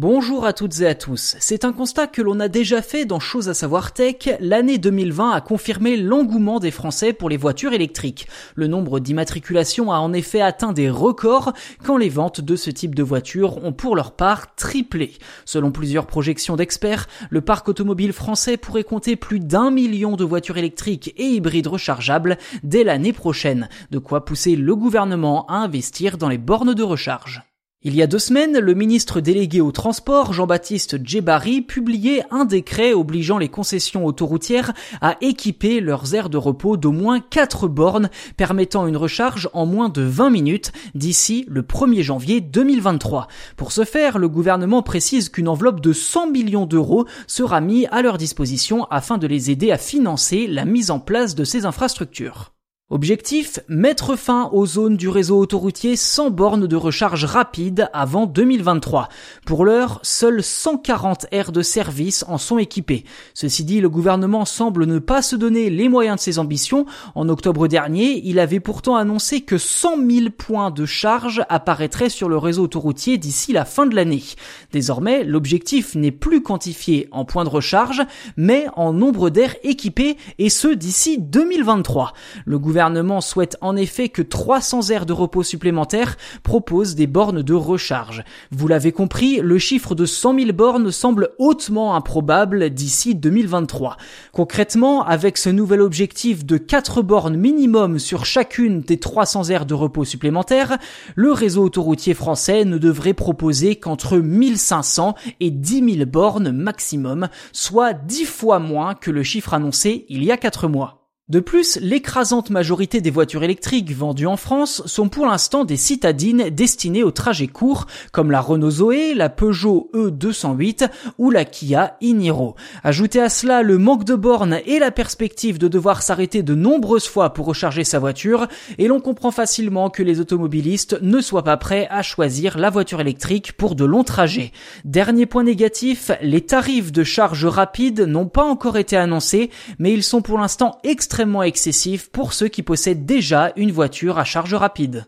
Bonjour à toutes et à tous. C'est un constat que l'on a déjà fait dans Chose à savoir tech. L'année 2020 a confirmé l'engouement des Français pour les voitures électriques. Le nombre d'immatriculations a en effet atteint des records quand les ventes de ce type de voitures ont pour leur part triplé. Selon plusieurs projections d'experts, le parc automobile français pourrait compter plus d'un million de voitures électriques et hybrides rechargeables dès l'année prochaine. De quoi pousser le gouvernement à investir dans les bornes de recharge. Il y a deux semaines, le ministre délégué au transport, Jean-Baptiste Djebari, publiait un décret obligeant les concessions autoroutières à équiper leurs aires de repos d'au moins 4 bornes, permettant une recharge en moins de 20 minutes d'ici le 1er janvier 2023. Pour ce faire, le gouvernement précise qu'une enveloppe de 100 millions d'euros sera mise à leur disposition afin de les aider à financer la mise en place de ces infrastructures. Objectif, mettre fin aux zones du réseau autoroutier sans bornes de recharge rapide avant 2023. Pour l'heure, seuls 140 aires de service en sont équipées. Ceci dit, le gouvernement semble ne pas se donner les moyens de ses ambitions. En octobre dernier, il avait pourtant annoncé que 100 000 points de charge apparaîtraient sur le réseau autoroutier d'ici la fin de l'année. Désormais, l'objectif n'est plus quantifié en points de recharge, mais en nombre d'aires équipées, et ce d'ici 2023. Le gouvernement souhaite en effet que 300 aires de repos supplémentaires proposent des bornes de recharge. Vous l'avez compris, le chiffre de 100 000 bornes semble hautement improbable d'ici 2023. Concrètement, avec ce nouvel objectif de 4 bornes minimum sur chacune des 300 aires de repos supplémentaires, le réseau autoroutier français ne devrait proposer qu'entre 1500 et 10 000 bornes maximum, soit 10 fois moins que le chiffre annoncé il y a 4 mois. De plus, l'écrasante majorité des voitures électriques vendues en France sont pour l'instant des citadines destinées aux trajets courts, comme la Renault Zoé, la Peugeot E208 ou la Kia e-Niro. Ajoutez à cela le manque de bornes et la perspective de devoir s'arrêter de nombreuses fois pour recharger sa voiture, et l'on comprend facilement que les automobilistes ne soient pas prêts à choisir la voiture électrique pour de longs trajets. Dernier point négatif, les tarifs de charge rapide n'ont pas encore été annoncés, mais ils sont pour l'instant extrêmement extrêmement excessif pour ceux qui possèdent déjà une voiture à charge rapide.